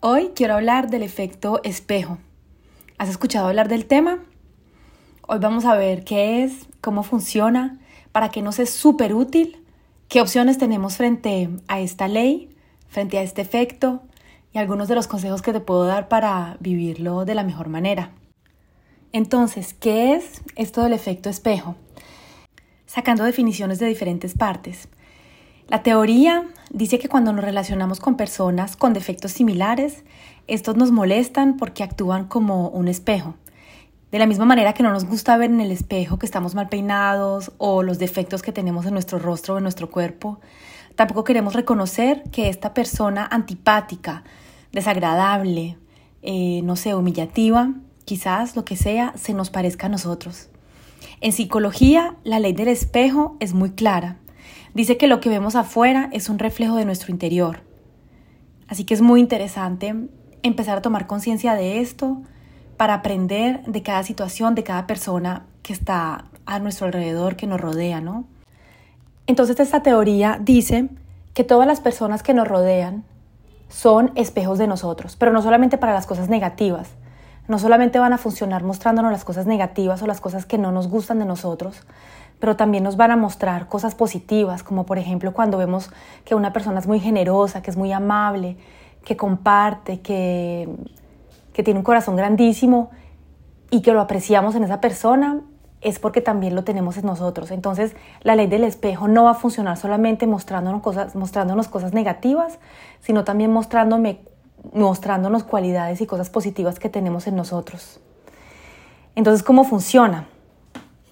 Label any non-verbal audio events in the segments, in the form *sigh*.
hoy quiero hablar del efecto espejo. ¿Has escuchado hablar del tema? Hoy vamos a ver qué es, cómo funciona, para qué nos es súper útil ¿Qué opciones tenemos frente a esta ley, frente a este efecto y algunos de los consejos que te puedo dar para vivirlo de la mejor manera? Entonces, ¿qué es esto del efecto espejo? Sacando definiciones de diferentes partes. La teoría dice que cuando nos relacionamos con personas con defectos similares, estos nos molestan porque actúan como un espejo. De la misma manera que no nos gusta ver en el espejo que estamos mal peinados o los defectos que tenemos en nuestro rostro o en nuestro cuerpo, tampoco queremos reconocer que esta persona antipática, desagradable, eh, no sé, humillativa, quizás lo que sea, se nos parezca a nosotros. En psicología, la ley del espejo es muy clara. Dice que lo que vemos afuera es un reflejo de nuestro interior. Así que es muy interesante empezar a tomar conciencia de esto, para aprender de cada situación, de cada persona que está a nuestro alrededor, que nos rodea, ¿no? Entonces esta teoría dice que todas las personas que nos rodean son espejos de nosotros, pero no solamente para las cosas negativas, no solamente van a funcionar mostrándonos las cosas negativas o las cosas que no nos gustan de nosotros, pero también nos van a mostrar cosas positivas, como por ejemplo cuando vemos que una persona es muy generosa, que es muy amable, que comparte, que que tiene un corazón grandísimo y que lo apreciamos en esa persona, es porque también lo tenemos en nosotros. Entonces, la ley del espejo no va a funcionar solamente mostrándonos cosas, mostrándonos cosas negativas, sino también mostrándome, mostrándonos cualidades y cosas positivas que tenemos en nosotros. Entonces, ¿cómo funciona?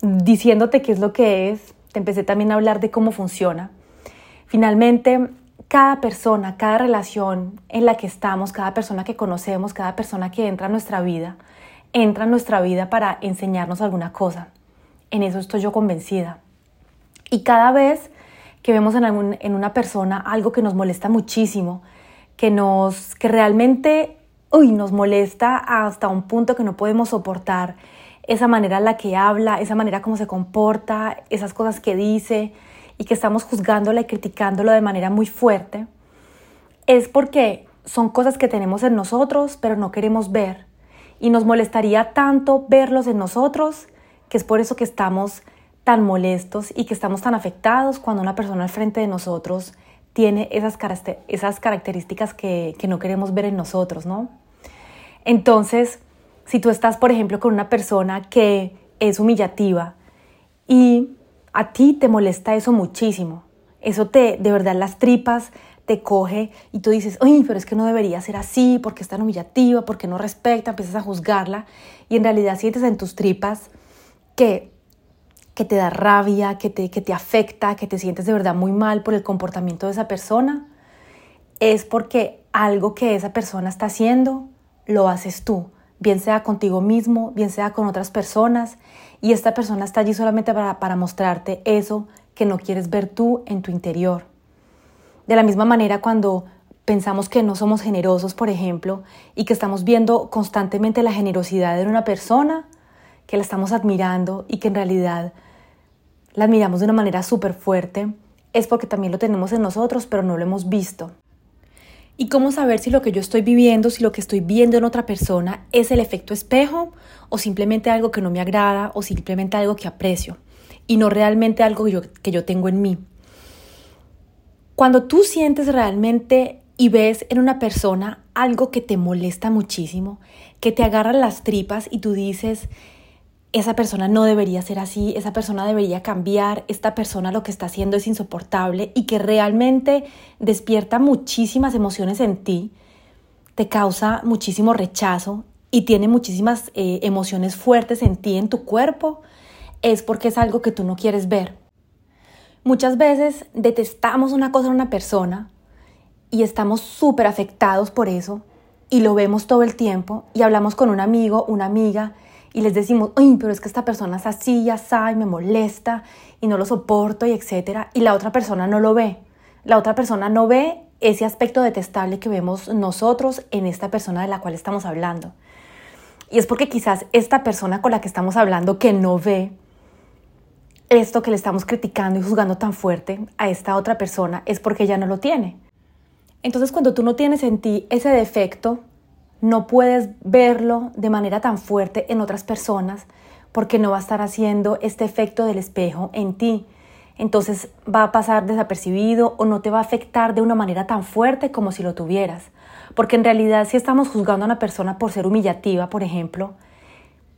Diciéndote qué es lo que es, te empecé también a hablar de cómo funciona. Finalmente, cada persona, cada relación en la que estamos, cada persona que conocemos, cada persona que entra a nuestra vida, entra a nuestra vida para enseñarnos alguna cosa. En eso estoy yo convencida. Y cada vez que vemos en, en una persona algo que nos molesta muchísimo, que, nos, que realmente uy, nos molesta hasta un punto que no podemos soportar, esa manera en la que habla, esa manera como se comporta, esas cosas que dice, y que estamos juzgándola y criticándolo de manera muy fuerte, es porque son cosas que tenemos en nosotros, pero no queremos ver. Y nos molestaría tanto verlos en nosotros, que es por eso que estamos tan molestos y que estamos tan afectados cuando una persona al frente de nosotros tiene esas, esas características que no queremos ver en nosotros, ¿no? Entonces, si tú estás, por ejemplo, con una persona que es humillativa y a ti te molesta eso muchísimo. Eso te, de verdad, las tripas te coge y tú dices, uy, pero es que no debería ser así, porque es tan humillativa, porque no respecta, empiezas a juzgarla y en realidad sientes en tus tripas que, que te da rabia, que te, que te afecta, que te sientes de verdad muy mal por el comportamiento de esa persona, es porque algo que esa persona está haciendo lo haces tú, bien sea contigo mismo, bien sea con otras personas, y esta persona está allí solamente para, para mostrarte eso que no quieres ver tú en tu interior. De la misma manera cuando pensamos que no somos generosos, por ejemplo, y que estamos viendo constantemente la generosidad de una persona, que la estamos admirando y que en realidad la admiramos de una manera súper fuerte, es porque también lo tenemos en nosotros, pero no lo hemos visto. ¿Y cómo saber si lo que yo estoy viviendo, si lo que estoy viendo en otra persona es el efecto espejo o simplemente algo que no me agrada o simplemente algo que aprecio y no realmente algo que yo, que yo tengo en mí? Cuando tú sientes realmente y ves en una persona algo que te molesta muchísimo, que te agarra las tripas y tú dices, esa persona no debería ser así, esa persona debería cambiar, esta persona lo que está haciendo es insoportable y que realmente despierta muchísimas emociones en ti, te causa muchísimo rechazo y tiene muchísimas eh, emociones fuertes en ti, en tu cuerpo, es porque es algo que tú no quieres ver. Muchas veces detestamos una cosa en una persona y estamos súper afectados por eso y lo vemos todo el tiempo y hablamos con un amigo, una amiga y les decimos, uy, pero es que esta persona es así, ya sabe, me molesta y no lo soporto y etcétera y la otra persona no lo ve. La otra persona no ve ese aspecto detestable que vemos nosotros en esta persona de la cual estamos hablando. Y es porque quizás esta persona con la que estamos hablando que no ve esto que le estamos criticando y juzgando tan fuerte a esta otra persona es porque ella no lo tiene. Entonces cuando tú no tienes en ti ese defecto, no puedes verlo de manera tan fuerte en otras personas porque no va a estar haciendo este efecto del espejo en ti. Entonces va a pasar desapercibido o no te va a afectar de una manera tan fuerte como si lo tuvieras. Porque en realidad si estamos juzgando a una persona por ser humillativa, por ejemplo,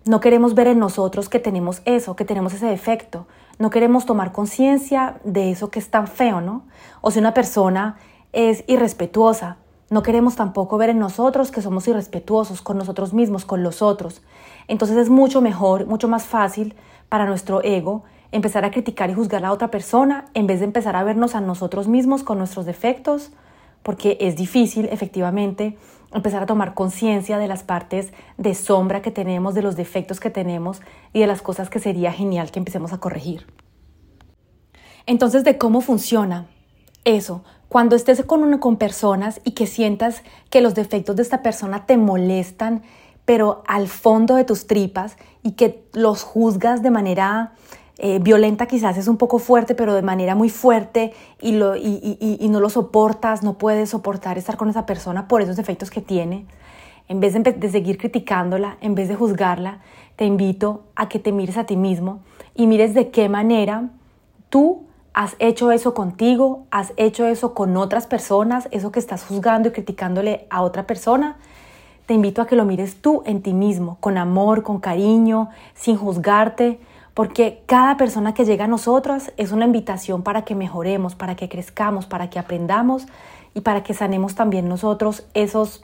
no queremos ver en nosotros que tenemos eso, que tenemos ese defecto. No queremos tomar conciencia de eso que es tan feo, ¿no? O si una persona es irrespetuosa. No queremos tampoco ver en nosotros que somos irrespetuosos con nosotros mismos, con los otros. Entonces es mucho mejor, mucho más fácil para nuestro ego empezar a criticar y juzgar a otra persona en vez de empezar a vernos a nosotros mismos con nuestros defectos, porque es difícil efectivamente empezar a tomar conciencia de las partes de sombra que tenemos, de los defectos que tenemos y de las cosas que sería genial que empecemos a corregir. Entonces, de cómo funciona eso, cuando estés con, con personas y que sientas que los defectos de esta persona te molestan, pero al fondo de tus tripas y que los juzgas de manera eh, violenta quizás es un poco fuerte, pero de manera muy fuerte y, no lo soportas, no puedes soportar estar con esa persona por esos defectos que tiene, en vez de seguir criticándola, en vez de juzgarla, te invito a que te mires a ti mismo y mires de qué manera tú has hecho eso contigo, has hecho eso con otras personas, eso que estás juzgando y criticándole a otra persona. Te invito a que lo mires tú en ti mismo, con amor, con cariño, sin juzgarte, porque cada persona que llega a nosotros es una invitación para que mejoremos, para que crezcamos, para que aprendamos y para que sanemos también nosotros esos,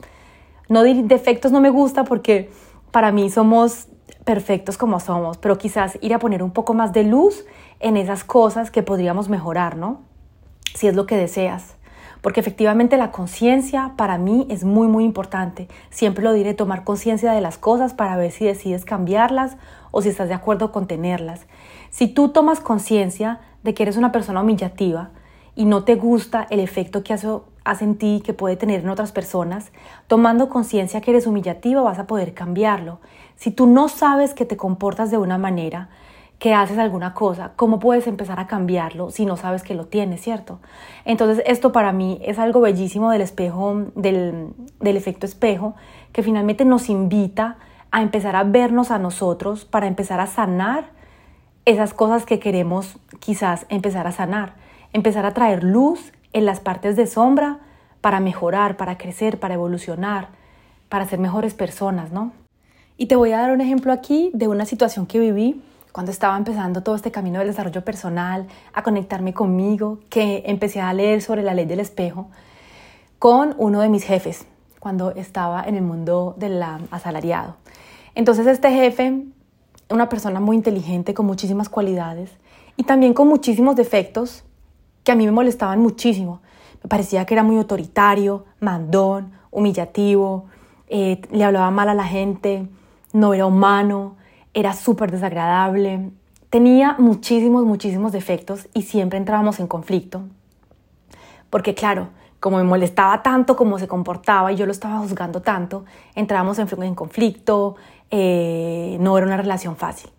no defectos no me gusta porque para mí somos perfectos como somos, pero quizás ir a poner un poco más de luz en esas cosas que podríamos mejorar, ¿no? Si es lo que deseas. Porque efectivamente la conciencia para mí es muy, muy importante. Siempre lo diré, tomar conciencia de las cosas para ver si decides cambiarlas o si estás de acuerdo con tenerlas. Si tú tomas conciencia de que eres una persona humillativa y no te gusta el efecto que hace, hace en ti, que puede tener en otras personas, tomando conciencia que eres humillativa vas a poder cambiarlo. Si tú no sabes que te comportas de una manera, que haces alguna cosa, ¿cómo puedes empezar a cambiarlo si no sabes que lo tienes, cierto? Entonces esto para mí es algo bellísimo del espejo, del, del efecto espejo, que finalmente nos invita a empezar a vernos a nosotros para empezar a sanar esas cosas que queremos quizás empezar a sanar, empezar a traer luz en las partes de sombra para mejorar, para crecer, para evolucionar, para ser mejores personas, ¿no? Y te voy a dar un ejemplo aquí de una situación que viví cuando estaba empezando todo este camino del desarrollo personal, a conectarme conmigo, que empecé a leer sobre la ley del espejo con uno de mis jefes cuando estaba en el mundo del asalariado. Entonces este jefe, una persona muy inteligente, con muchísimas cualidades y también con muchísimos defectos que a mí me molestaban muchísimo. Me parecía que era muy autoritario, mandón, humillativo, eh, le hablaba mal a la gente, no era humano, era súper desagradable, tenía muchísimos, muchísimos defectos y siempre entrábamos en conflicto. Porque claro, como me molestaba tanto como se comportaba y yo lo estaba juzgando tanto, entrábamos en, conflicto, eh, no era una relación fácil.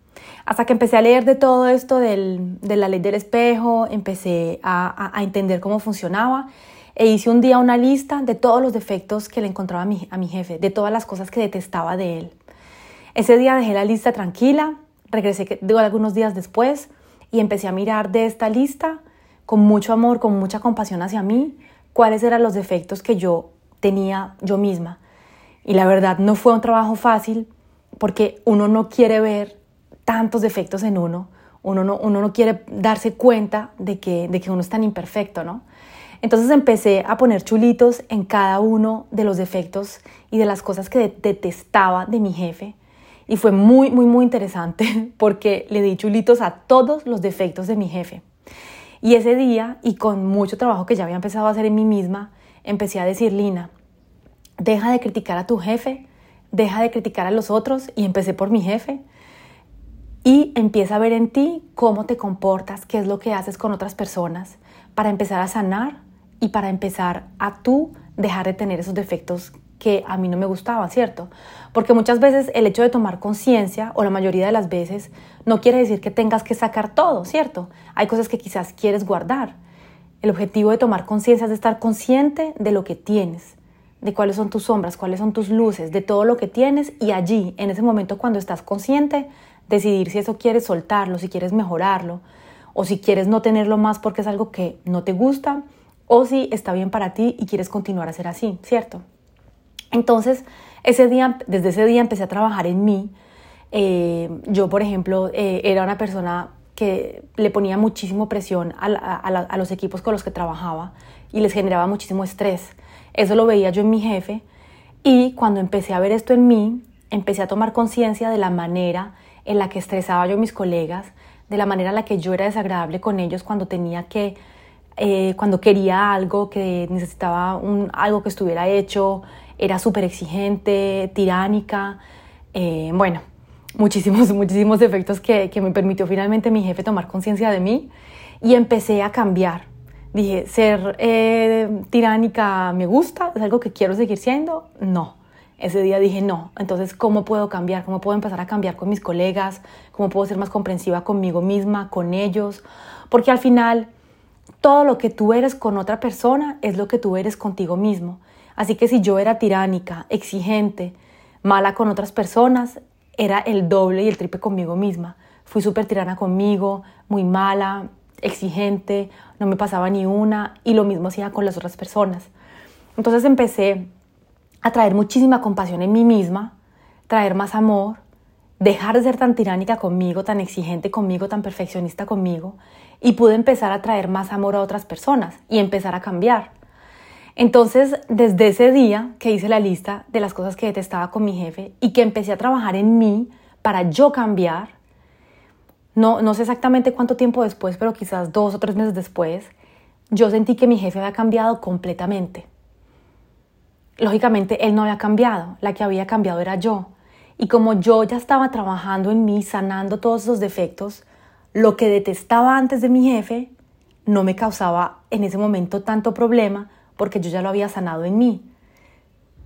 Hasta que empecé a leer de todo esto de la ley del espejo, empecé a, entender cómo funcionaba e hice un día una lista de todos los defectos que le encontraba a mi jefe, de todas las cosas que detestaba de él. Ese día dejé la lista tranquila, regresé digo, algunos días después y empecé a mirar de esta lista con mucho amor, con mucha compasión hacia mí, cuáles eran los defectos que yo tenía yo misma. Y la verdad no fue un trabajo fácil porque uno no quiere ver tantos defectos en uno, uno no, uno no quiere darse cuenta de que, de que uno es tan imperfecto, ¿no? Entonces empecé a poner chulitos en cada uno de los defectos y de las cosas que detestaba de mi jefe. Y fue muy, muy, muy interesante *laughs* porque le di chulitos a todos los defectos de mi jefe. Y ese día, y con mucho trabajo que ya había empezado a hacer en mí misma, empecé a decir, Lina, deja de criticar a tu jefe, deja de criticar a los otros, y empecé por mi jefe. Y empieza a ver en ti cómo te comportas, qué es lo que haces con otras personas, para empezar a sanar y para empezar a tú dejar de tener esos defectos que a mí no me gustaban, ¿cierto? Porque muchas veces el hecho de tomar conciencia, o la mayoría de las veces, no quiere decir que tengas que sacar todo, ¿cierto? Hay cosas que quizás quieres guardar. El objetivo de tomar conciencia es estar consciente de lo que tienes, de cuáles son tus sombras, cuáles son tus luces, de todo lo que tienes y allí, en ese momento cuando estás consciente, decidir si eso quieres soltarlo, si quieres mejorarlo, o si quieres no tenerlo más porque es algo que no te gusta o si está bien para ti y quieres continuar a ser así, ¿cierto? Entonces, ese día, desde ese día empecé a trabajar en mí. Eh, yo, por ejemplo, eh, era una persona que le ponía muchísimo presión a, los equipos con los que trabajaba y les generaba muchísimo estrés. Eso lo veía yo en mi jefe y cuando empecé a ver esto en mí, empecé a tomar conciencia de la manera en la que estresaba yo a mis colegas, de la manera en la que yo era desagradable con ellos cuando tenía que eh, cuando quería algo, que necesitaba un, algo que estuviera hecho, era súper exigente, tiránica, eh, bueno, muchísimos, *laughs* muchísimos efectos que, que me permitió finalmente mi jefe tomar conciencia de mí y empecé a cambiar. Dije, ser eh, tiránica me gusta, es algo que quiero seguir siendo, no. Ese día dije, no, entonces, ¿cómo puedo cambiar? ¿Cómo puedo empezar a cambiar con mis colegas? ¿Cómo puedo ser más comprensiva conmigo misma, con ellos? Porque al final todo lo que tú eres con otra persona es lo que tú eres contigo mismo. Así que si yo era tiránica, exigente, mala con otras personas, era el doble y el triple conmigo misma. Fui súper tirana conmigo, muy mala, exigente, no me pasaba ni una y lo mismo hacía con las otras personas. Entonces empecé a traer muchísima compasión en mí misma, traer más amor, dejar de ser tan tiránica conmigo, tan exigente conmigo, tan perfeccionista conmigo, y pude empezar a traer más amor a otras personas y empezar a cambiar. Entonces, desde ese día que hice la lista de las cosas que detestaba con mi jefe y que empecé a trabajar en mí para yo cambiar, no, no sé exactamente cuánto tiempo después, pero quizás dos o tres meses después, yo sentí que mi jefe había cambiado completamente. Lógicamente, él no había cambiado, la que había cambiado era yo. Y como yo ya estaba trabajando en mí, sanando todos esos defectos, lo que detestaba antes de mi jefe no me causaba en ese momento tanto problema porque yo ya lo había sanado en mí.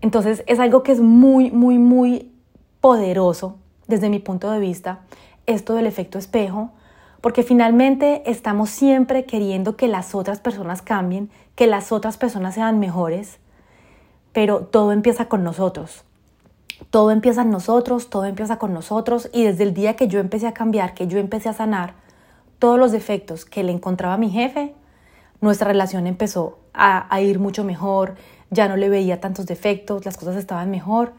Entonces es algo que es muy, muy, muy poderoso desde mi punto de vista, esto del efecto espejo, porque finalmente estamos siempre queriendo que las otras personas cambien, que las otras personas sean mejores, pero todo empieza con nosotros. Todo empieza en nosotros, todo empieza con nosotros y desde el día que yo empecé a cambiar, que yo empecé a sanar todos los defectos que le encontraba a mi jefe, nuestra relación empezó a, ir mucho mejor, ya no le veía tantos defectos, las cosas estaban mejor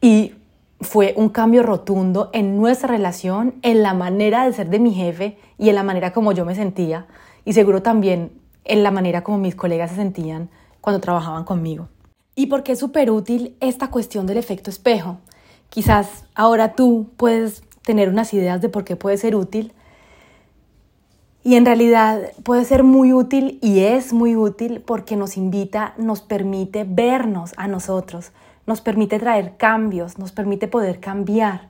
y fue un cambio rotundo en nuestra relación, en la manera de ser de mi jefe y en la manera como yo me sentía y seguro también en la manera como mis colegas se sentían cuando trabajaban conmigo. ¿Y por qué es súper útil esta cuestión del efecto espejo? Quizás ahora tú puedes tener unas ideas de por qué puede ser útil. Y en realidad puede ser muy útil y es muy útil porque nos invita, nos permite vernos a nosotros, nos permite traer cambios, nos permite poder cambiar,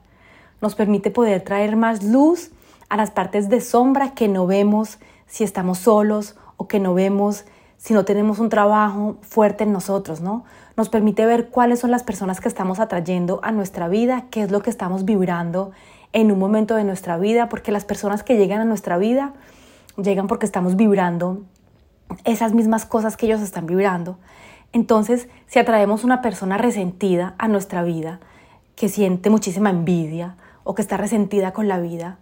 nos permite poder traer más luz a las partes de sombra que no vemos si estamos solos o que no vemos si no tenemos un trabajo fuerte en nosotros, ¿no? Nos permite ver cuáles son las personas que estamos atrayendo a nuestra vida, qué es lo que estamos vibrando en un momento de nuestra vida, porque las personas que llegan a nuestra vida llegan porque estamos vibrando esas mismas cosas que ellos están vibrando. Entonces, si atraemos una persona resentida a nuestra vida, que siente muchísima envidia o que está resentida con la vida,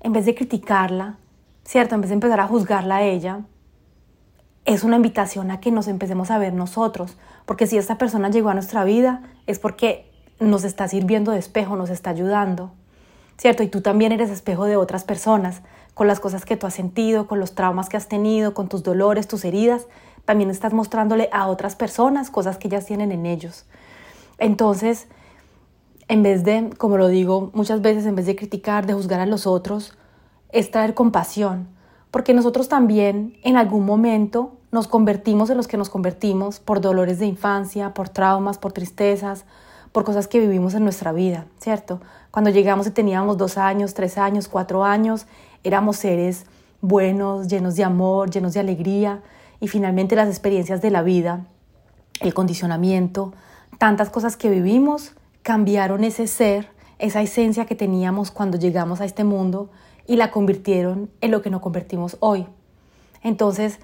en vez de criticarla, ¿cierto? En vez de empezar a juzgarla a ella, es una invitación a que nos empecemos a ver nosotros, porque si esta persona llegó a nuestra vida es porque nos está sirviendo de espejo, nos está ayudando, ¿cierto? Y tú también eres espejo de otras personas, con las cosas que tú has sentido, con los traumas que has tenido, con tus dolores, tus heridas, también estás mostrándole a otras personas cosas que ellas tienen en ellos. Entonces, en vez de, como lo digo muchas veces, en vez de criticar, de juzgar a los otros, es traer compasión, porque nosotros también en algún momento nos convertimos en los que nos convertimos por dolores de infancia, por traumas, por tristezas, por cosas que vivimos en nuestra vida, ¿cierto? Cuando llegamos y teníamos dos años, tres años, cuatro años, éramos seres buenos, llenos de amor, llenos de alegría, y finalmente las experiencias de la vida, el condicionamiento, tantas cosas que vivimos cambiaron ese ser, esa esencia que teníamos cuando llegamos a este mundo y la convirtieron en lo que nos convertimos hoy. Entonces,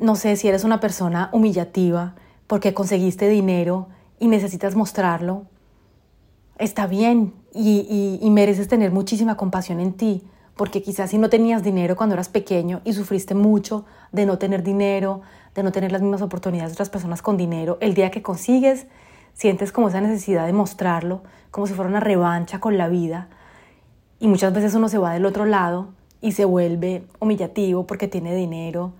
no sé si eres una persona humillativa porque conseguiste dinero y necesitas mostrarlo, está bien y, y, mereces tener muchísima compasión en ti, porque quizás si no tenías dinero cuando eras pequeño y sufriste mucho de no tener dinero, de no tener las mismas oportunidades de otras personas con dinero, el día que consigues, sientes como esa necesidad de mostrarlo, como si fuera una revancha con la vida. Y muchas veces uno se va del otro lado y se vuelve humillativo porque tiene dinero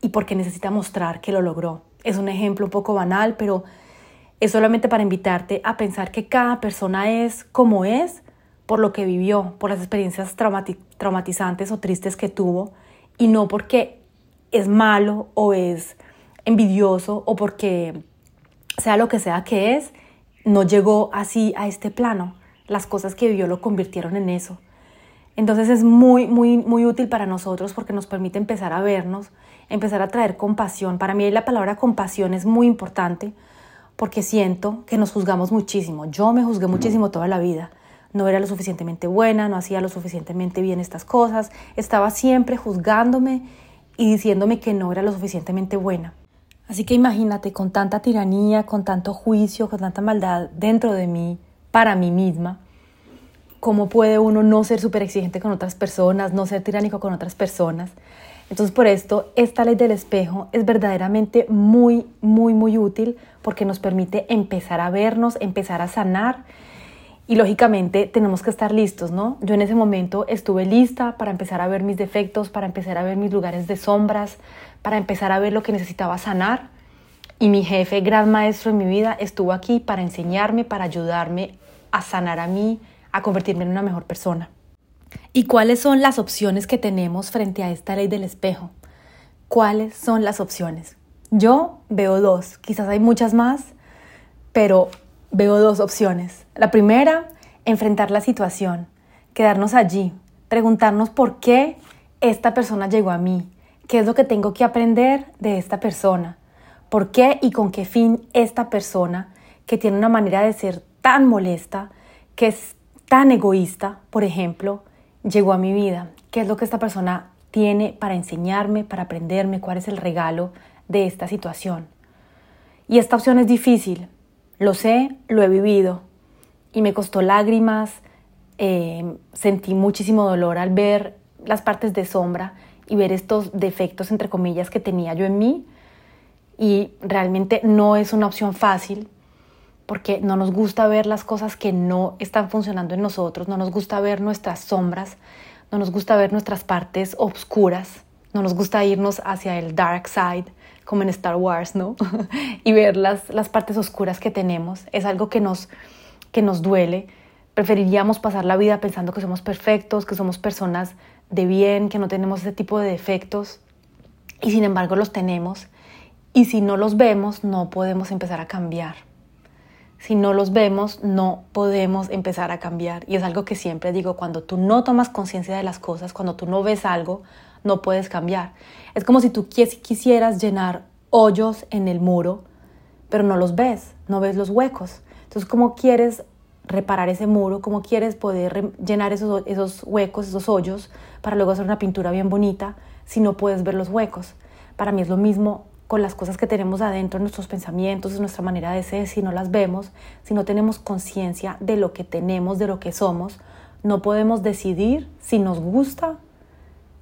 y porque necesita mostrar que lo logró. Es un ejemplo un poco banal, pero es solamente para invitarte a pensar que cada persona es como es por lo que vivió, por las experiencias traumatizantes o tristes que tuvo, y no porque es malo o es envidioso o porque sea lo que sea que es, no llegó así a este plano. Las cosas que vivió lo convirtieron en eso. Entonces es muy, muy, muy útil para nosotros porque nos permite empezar a vernos, empezar a traer compasión. Para mí la palabra compasión es muy importante porque siento que nos juzgamos muchísimo. Yo me juzgué muchísimo toda la vida no era lo suficientemente buena, no hacía lo suficientemente bien estas cosas, estaba siempre juzgándome y diciéndome que no era lo suficientemente buena. Así que imagínate con tanta tiranía, con tanto juicio, con tanta maldad dentro de mí, para mí misma, cómo puede uno no ser súper exigente con otras personas, no ser tiránico con otras personas. Entonces por esto esta ley del espejo es verdaderamente muy, muy, muy útil porque nos permite empezar a vernos, empezar a sanar y lógicamente tenemos que estar listos, ¿no? Yo en ese momento estuve lista para empezar a ver mis defectos, para empezar a ver mis lugares de sombras, para empezar a ver lo que necesitaba sanar. Y mi jefe, gran maestro en mi vida, estuvo aquí para enseñarme, para ayudarme a sanar a mí, a convertirme en una mejor persona. ¿Y cuáles son las opciones que tenemos frente a esta ley del espejo? ¿Cuáles son las opciones? Yo veo dos, quizás hay muchas más, pero veo dos opciones. La primera, enfrentar la situación, quedarnos allí, preguntarnos por qué esta persona llegó a mí, qué es lo que tengo que aprender de esta persona, por qué y con qué fin esta persona, que tiene una manera de ser tan molesta, que es tan egoísta, por ejemplo, llegó a mi vida, qué es lo que esta persona tiene para enseñarme, para aprenderme, cuál es el regalo de esta situación. Y esta opción es difícil, lo sé, lo he vivido y me costó lágrimas, eh, sentí muchísimo dolor al ver las partes de sombra y ver estos defectos, entre comillas, que tenía yo en mí. Y realmente no es una opción fácil porque no nos gusta ver las cosas que no están funcionando en nosotros, no nos gusta ver nuestras sombras, no nos gusta ver nuestras partes oscuras, no nos gusta irnos hacia el dark side como en Star Wars, ¿no? *laughs* y ver las, las partes oscuras que tenemos. Es algo que nos, que nos duele. Preferiríamos pasar la vida pensando que somos perfectos, que somos personas de bien, que no tenemos ese tipo de defectos. Y sin embargo los tenemos. Y si no los vemos, no podemos empezar a cambiar. Si no los vemos, no podemos empezar a cambiar. Y es algo que siempre digo, cuando tú no tomas conciencia de las cosas, cuando tú no ves algo, no puedes cambiar. Es como si tú quisieras llenar hoyos en el muro, pero no los ves, no ves los huecos. Entonces, ¿cómo quieres reparar ese muro? ¿Cómo quieres poder llenar esos, huecos, esos hoyos, para luego hacer una pintura bien bonita si no puedes ver los huecos? Para mí es lo mismo con las cosas que tenemos adentro, nuestros pensamientos, nuestra manera de ser, si no las vemos, si no tenemos conciencia de lo que tenemos, de lo que somos, no podemos decidir si nos gusta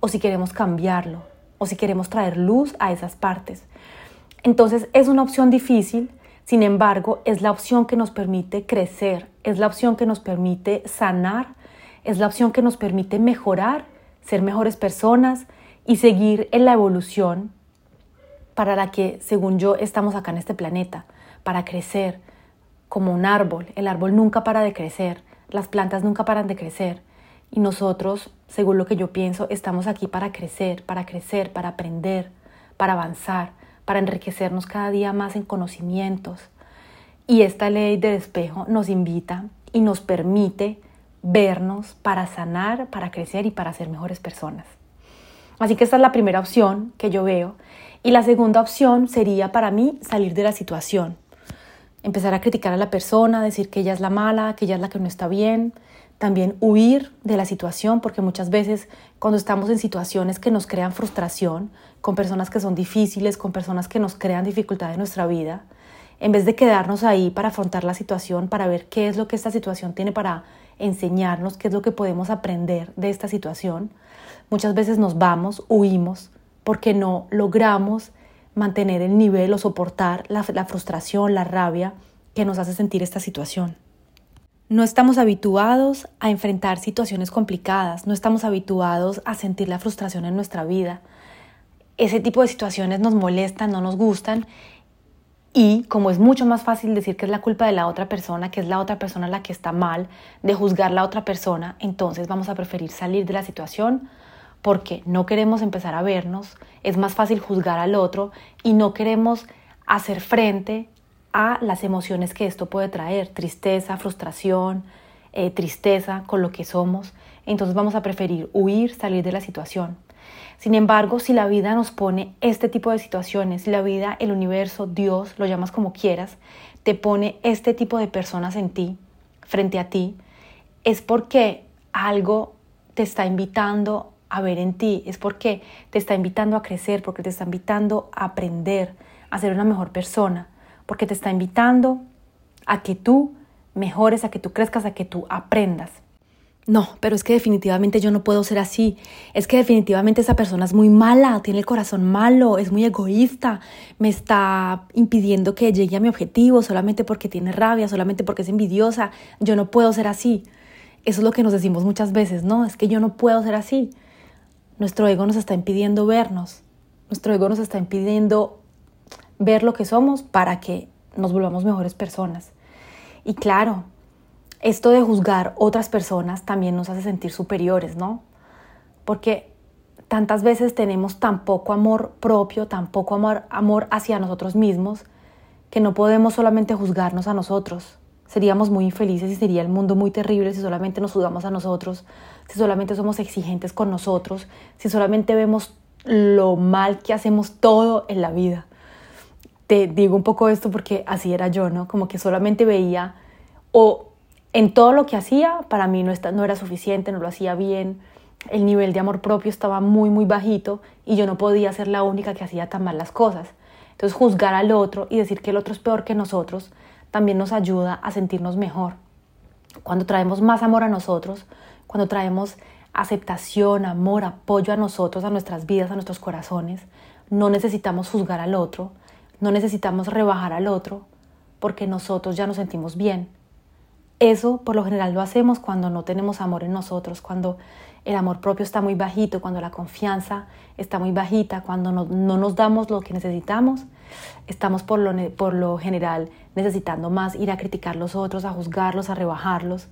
o si queremos cambiarlo. o si queremos traer luz a esas partes. Entonces es una opción difícil, sin embargo, es la opción que nos permite crecer, es la opción que nos permite sanar, es la opción que nos permite mejorar, ser mejores personas y seguir en la evolución para la que, según yo, estamos acá en este planeta, para crecer como un árbol. El árbol nunca para de crecer, las plantas nunca paran de crecer. Y nosotros, según lo que yo pienso, estamos aquí para crecer, para crecer, para aprender, para avanzar, para enriquecernos cada día más en conocimientos. Y esta ley del espejo nos invita y nos permite vernos para sanar, para crecer y para ser mejores personas. Así que esta es la primera opción que yo veo. Y la segunda opción sería para mí salir de la situación. Empezar a criticar a la persona, decir que ella es la mala, que ella es la que no está bien, también huir de la situación, porque muchas veces cuando estamos en situaciones que nos crean frustración, con personas que son difíciles, con personas que nos crean dificultad en nuestra vida, en vez de quedarnos ahí para afrontar la situación, para ver qué es lo que esta situación tiene para enseñarnos, qué es lo que podemos aprender de esta situación, muchas veces nos vamos, huimos, porque no logramos mantener el nivel o soportar la, la frustración, la rabia que nos hace sentir esta situación. No estamos habituados a enfrentar situaciones complicadas, no estamos habituados a sentir la frustración en nuestra vida. Ese tipo de situaciones nos molestan, no nos gustan y como es mucho más fácil decir que es la culpa de la otra persona, que es la otra persona la que está mal, de juzgar la otra persona, entonces vamos a preferir salir de la situación porque no queremos empezar a vernos, es más fácil juzgar al otro y no queremos hacer frente a las emociones que esto puede traer, tristeza, frustración, eh, tristeza con lo que somos, entonces vamos a preferir huir, salir de la situación. Sin embargo, si la vida nos pone este tipo de situaciones, si la vida, el universo, Dios, lo llamas como quieras, te pone este tipo de personas en ti, frente a ti, es porque algo te está invitando a ver en ti, es porque te está invitando a crecer, porque te está invitando a aprender, a ser una mejor persona porque te está invitando a que tú mejores, a que tú crezcas, a que tú aprendas. No, pero es que definitivamente yo no puedo ser así. Es que definitivamente esa persona es muy mala, tiene el corazón malo, es muy egoísta, me está impidiendo que llegue a mi objetivo solamente porque tiene rabia, solamente porque es envidiosa. Yo no puedo ser así. Eso es lo que nos decimos muchas veces, no, es que yo no puedo ser así. Nuestro ego nos está impidiendo vernos. Nuestro ego nos está impidiendo ver lo que somos para que nos volvamos mejores personas. Y claro, esto de juzgar otras personas también nos hace sentir superiores, ¿no? Porque tantas veces tenemos tan poco amor propio, tan poco amor, amor hacia nosotros mismos, que no podemos solamente juzgarnos a nosotros. Seríamos muy infelices y sería el mundo muy terrible si solamente nos juzgamos a nosotros, si solamente somos exigentes con nosotros, si solamente vemos lo mal que hacemos todo en la vida te digo un poco esto porque así era yo, ¿no? Como que solamente veía o en todo lo que hacía, para mí no, no era suficiente, no lo hacía bien, el nivel de amor propio estaba muy, muy bajito y yo no podía ser la única que hacía tan mal las cosas. Entonces juzgar al otro y decir que el otro es peor que nosotros también nos ayuda a sentirnos mejor. Cuando traemos más amor a nosotros, cuando traemos aceptación, amor, apoyo a nosotros, a nuestras vidas, a nuestros corazones, no necesitamos juzgar al otro, no necesitamos rebajar al otro porque nosotros ya nos sentimos bien. Eso por lo general lo hacemos cuando no tenemos amor en nosotros, cuando el amor propio está muy bajito, cuando la confianza está muy bajita, cuando no, nos damos lo que necesitamos, estamos por lo, por lo general necesitando más ir a criticar a los otros, a juzgarlos, a rebajarlos.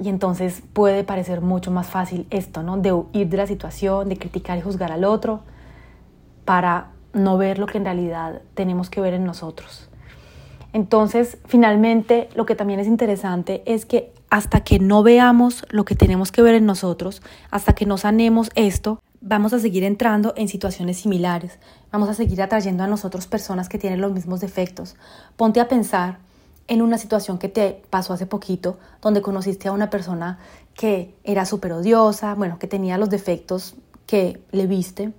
Y entonces puede parecer mucho más fácil esto, ¿no? De huir de la situación, de criticar y juzgar al otro, para no ver lo que en realidad tenemos que ver en nosotros. Entonces, finalmente, lo que también es interesante es que hasta que no veamos lo que tenemos que ver en nosotros, hasta que no sanemos esto, vamos a seguir entrando en situaciones similares, vamos a seguir atrayendo a nosotros personas que tienen los mismos defectos. Ponte a pensar en una situación que te pasó hace poquito, donde conociste a una persona que era súper odiosa, bueno, que tenía los defectos que le viste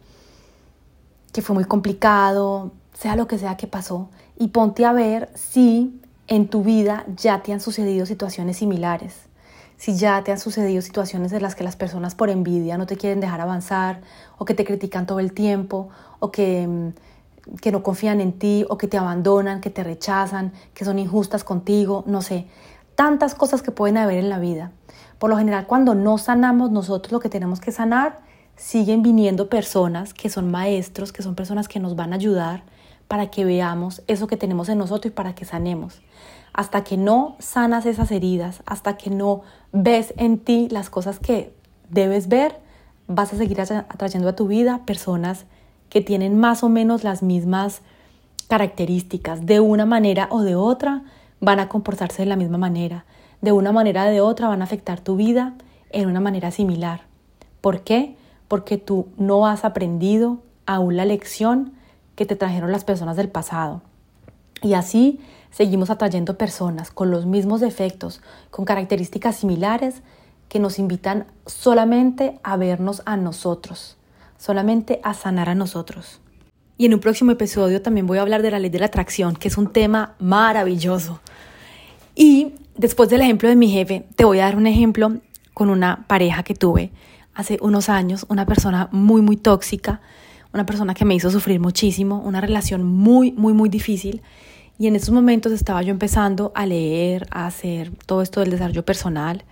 que fue muy complicado, sea lo que sea que pasó, y ponte a ver si en tu vida ya te han sucedido situaciones similares, si ya te han sucedido situaciones en las que las personas por envidia no te quieren dejar avanzar o que te critican todo el tiempo o que, mm, que no confían en ti o que te abandonan, que te rechazan, que son injustas contigo, no sé, tantas cosas que pueden haber en la vida. Por lo general, cuando no sanamos nosotros lo que tenemos que sanar, siguen viniendo personas que son maestros, que son personas que nos van a ayudar para que veamos eso que tenemos en nosotros y para que sanemos. Hasta que no sanas esas heridas, hasta que no ves en ti las cosas que debes ver, vas a seguir atrayendo a tu vida personas que tienen más o menos las mismas características. De una manera o de otra van a comportarse de la misma manera. De una manera o de otra van a afectar tu vida en una manera similar. ¿Por qué? Porque tú no has aprendido aún la lección que te trajeron las personas del pasado. Y así seguimos atrayendo personas con los mismos defectos, con características similares, que nos invitan solamente a vernos a nosotros, solamente a sanar a nosotros. Y en un próximo episodio también voy a hablar de la ley de la atracción, que es un tema maravilloso. Y después del ejemplo de mi jefe, te voy a dar un ejemplo con una pareja que tuve hace unos años, una persona muy, muy tóxica, una persona que me hizo sufrir muchísimo, una relación muy, muy, muy difícil. Y en esos momentos estaba yo empezando a leer, a hacer todo esto del desarrollo personal.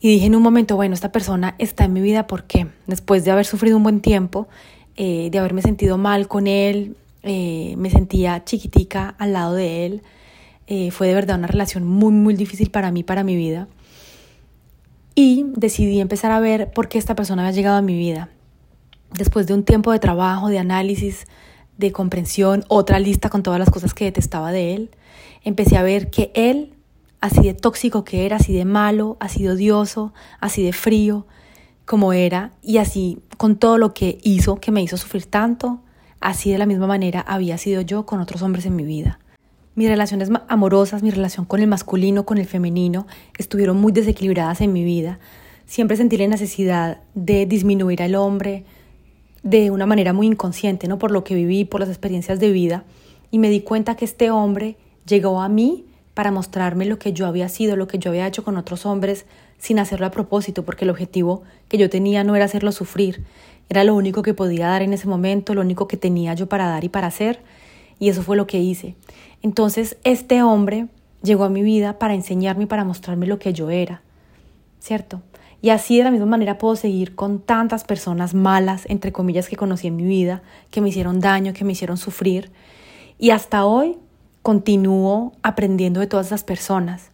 Y dije en un momento, bueno, esta persona está en mi vida porque después de haber sufrido un buen tiempo, eh, de haberme sentido mal con él, eh, me sentía chiquitica al lado de él. Eh, fue de verdad una relación muy, muy difícil para mí, para mi vida. Y decidí empezar a ver por qué esta persona había llegado a mi vida después de un tiempo de trabajo, de análisis, de comprensión, otra lista con todas las cosas que detestaba de él, empecé a ver que él, así de tóxico que era, así de malo, así de odioso, así de frío como era, y así con todo lo que hizo, que me hizo sufrir tanto, así de la misma manera había sido yo con otros hombres en mi vida. Mis relaciones amorosas, mi relación con el masculino, con el femenino, estuvieron muy desequilibradas en mi vida. Siempre sentí la necesidad de disminuir al hombre, de una manera muy inconsciente, ¿no? Por lo que viví, por las experiencias de vida. Y me di cuenta que este hombre llegó a mí para mostrarme lo que yo había sido, lo que yo había hecho con otros hombres sin hacerlo a propósito, porque el objetivo que yo tenía no era hacerlo sufrir, era lo único que podía dar en ese momento, lo único que tenía yo para dar y para hacer, y eso fue lo que hice. Entonces este hombre llegó a mi vida para enseñarme y para mostrarme lo que yo era, ¿cierto? Y así de la misma manera puedo seguir con tantas personas malas, entre comillas, que conocí en mi vida, que me hicieron daño, que me hicieron sufrir. Y hasta hoy continúo aprendiendo de todas esas personas.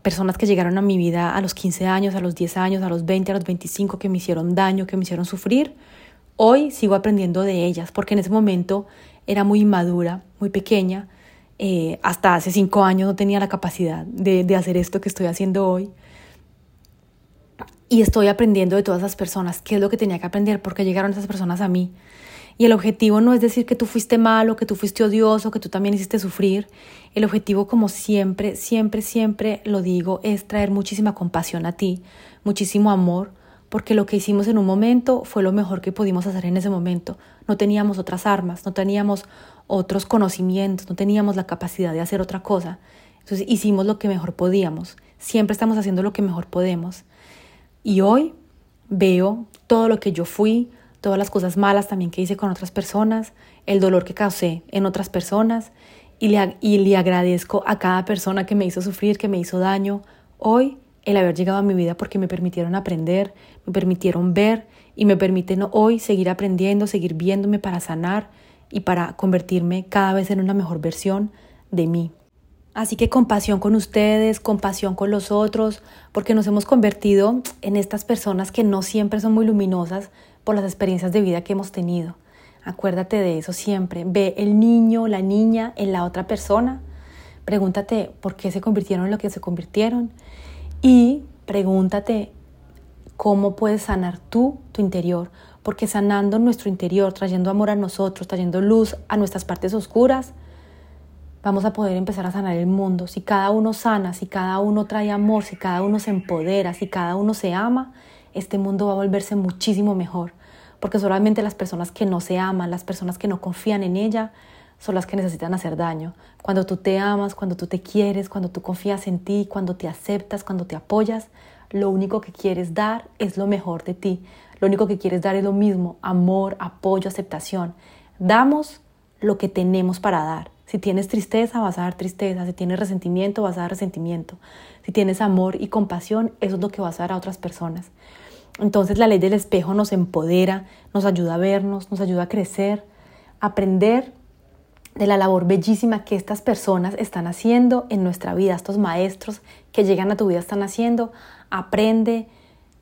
Personas que llegaron a mi vida a los 15 años, a los 10 años, a los 20, a los 25, que me hicieron daño, que me hicieron sufrir. Hoy sigo aprendiendo de ellas, porque en ese momento era muy inmadura, muy pequeña. Eh, hasta hace cinco años no tenía la capacidad de, de hacer esto que estoy haciendo hoy y estoy aprendiendo de todas esas personas, qué es lo que tenía que aprender, porque llegaron esas personas a mí. Y el objetivo no es decir que tú fuiste malo, que tú fuiste odioso, que tú también hiciste sufrir. El objetivo, como siempre, siempre, siempre lo digo, es traer muchísima compasión a ti, muchísimo amor, porque lo que hicimos en un momento fue lo mejor que pudimos hacer en ese momento. No teníamos otras armas, no teníamos otros conocimientos, no teníamos la capacidad de hacer otra cosa. Entonces hicimos lo que mejor podíamos. Siempre estamos haciendo lo que mejor podemos. Y hoy veo todo lo que yo fui, todas las cosas malas también que hice con otras personas, el dolor que causé en otras personas y le, y le agradezco a cada persona que me hizo sufrir, que me hizo daño. Hoy el haber llegado a mi vida porque me permitieron aprender, me permitieron ver y me permiten hoy seguir aprendiendo, seguir viéndome para sanar y para convertirme cada vez en una mejor versión de mí. Así que compasión con ustedes, compasión con los otros, porque nos hemos convertido en estas personas que no siempre son muy luminosas por las experiencias de vida que hemos tenido. Acuérdate de eso siempre. Ve el niño, la niña en la otra persona. Pregúntate por qué se convirtieron en lo que se convirtieron. Y pregúntate cómo puedes sanar tú tu interior. Porque sanando nuestro interior, trayendo amor a nosotros, trayendo luz a nuestras partes oscuras, vamos a poder empezar a sanar el mundo. Si cada uno sana, si cada uno trae amor, si cada uno se empodera, si cada uno se ama, este mundo va a volverse muchísimo mejor. Porque solamente las personas que no se aman, las personas que no confían en ella, son las que necesitan hacer daño. Cuando tú te amas, cuando tú te quieres, cuando tú confías en ti, cuando te aceptas, cuando te apoyas, lo único que quieres dar es lo mejor de ti. Lo único que quieres dar es lo mismo, amor, apoyo, aceptación. Damos lo que tenemos para dar. Si tienes tristeza, vas a dar tristeza. Si tienes resentimiento, vas a dar resentimiento. Si tienes amor y compasión, eso es lo que vas a dar a otras personas. Entonces la ley del espejo nos empodera, nos ayuda a vernos, nos ayuda a crecer, aprender de la labor bellísima que estas personas están haciendo en nuestra vida, estos maestros que llegan a tu vida están haciendo. Aprende,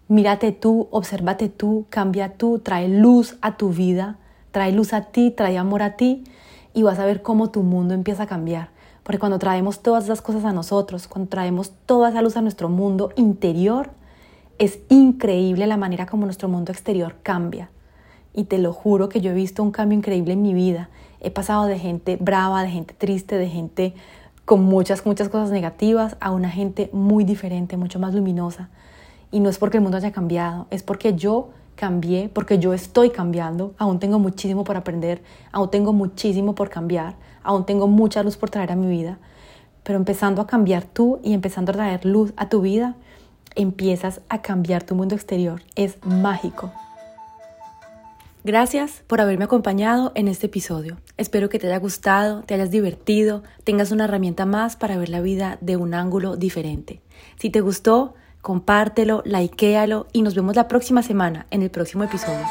mírate tú, obsérvate tú, cambia tú, trae luz a tu vida, trae luz a ti, trae amor a ti y vas a ver cómo tu mundo empieza a cambiar. Porque cuando traemos todas esas cosas a nosotros, cuando traemos toda esa luz a nuestro mundo interior, es increíble la manera como nuestro mundo exterior cambia. Y te lo juro que yo he visto un cambio increíble en mi vida. He pasado de gente brava, de gente triste, de gente con muchas, muchas cosas negativas a una gente muy diferente, mucho más luminosa. Y no es porque el mundo haya cambiado, es porque yo cambié, porque yo estoy cambiando. Aún tengo muchísimo por aprender, aún tengo muchísimo por cambiar, aún tengo mucha luz por traer a mi vida. Pero empezando a cambiar tú y empezando a traer luz a tu vida, empiezas a cambiar tu mundo exterior. Es mágico. Gracias por haberme acompañado en este episodio. Espero que te haya gustado, te hayas divertido, tengas una herramienta más para ver la vida de un ángulo diferente. Si te gustó, compártelo, likealo y nos vemos la próxima semana en el próximo episodio.